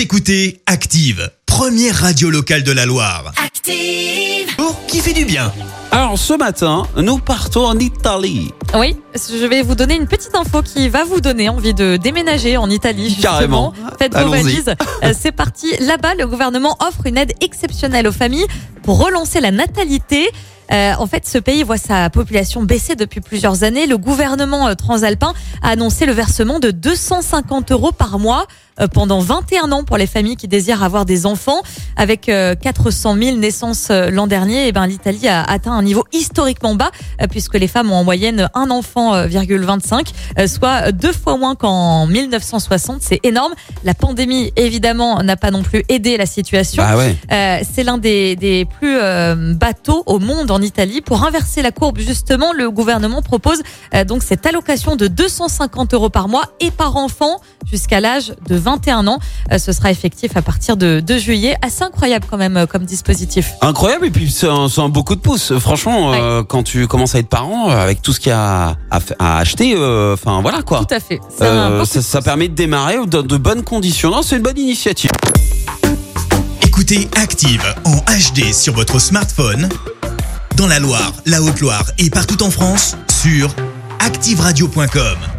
Vous écoutez Active, première radio locale de la Loire. Active. Pour qui fait du bien. Alors ce matin, nous partons en Italie. Oui, je vais vous donner une petite info qui va vous donner envie de déménager en Italie. Justement. Carrément. Faites vos valises. Euh, C'est parti. Là-bas, le gouvernement offre une aide exceptionnelle aux familles pour relancer la natalité. Euh, en fait, ce pays voit sa population baisser depuis plusieurs années. Le gouvernement euh, transalpin a annoncé le versement de 250 euros par mois pendant 21 ans pour les familles qui désirent avoir des enfants. Avec euh, 400 000 naissances euh, l'an dernier, eh ben, l'Italie a atteint un niveau historiquement bas euh, puisque les femmes ont en moyenne un enfant, euh, virgule 25, euh, soit deux fois moins qu'en 1960. C'est énorme. La pandémie, évidemment, n'a pas non plus aidé la situation. Bah ouais. Euh, c'est l'un des, des plus euh, bateaux au monde en Italie. Pour inverser la courbe, justement, le gouvernement propose euh, donc cette allocation de 250 euros par mois et par enfant jusqu'à l'âge de 21 ans. Euh, ce sera effectif à partir de 2 juillet. Assez incroyable quand même euh, comme dispositif. Incroyable et puis c'est un, un beau coup de pouce. Franchement, euh, quand tu commences à être parent, avec tout ce qu'il y a à, acheter, euh, enfin voilà quoi. Tout à fait. Euh, ça, de permet de démarrer dans de bonnes conditions. Non, c'est une bonne initiative. Écoutez Active en HD sur votre smartphone, dans la Loire, la Haute-Loire et partout en France, sur activeradio.com.